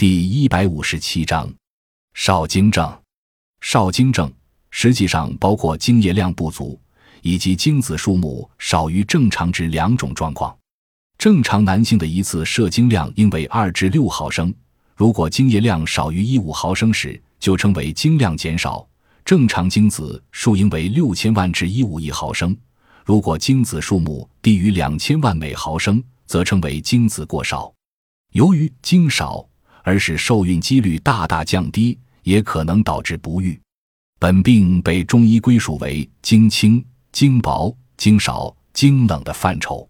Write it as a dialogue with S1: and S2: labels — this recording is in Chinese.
S1: 第一百五十七章，少精症。少精症实际上包括精液量不足以及精子数目少于正常值两种状况。正常男性的一次射精量应为二至六毫升，如果精液量少于一五毫升时，就称为精量减少。正常精子数应为六千万至一五亿毫升，如果精子数目低于两千万每毫升，则称为精子过少。由于精少而使受孕几率大大降低，也可能导致不育。本病被中医归属为经轻、经薄、经少、经冷的范畴。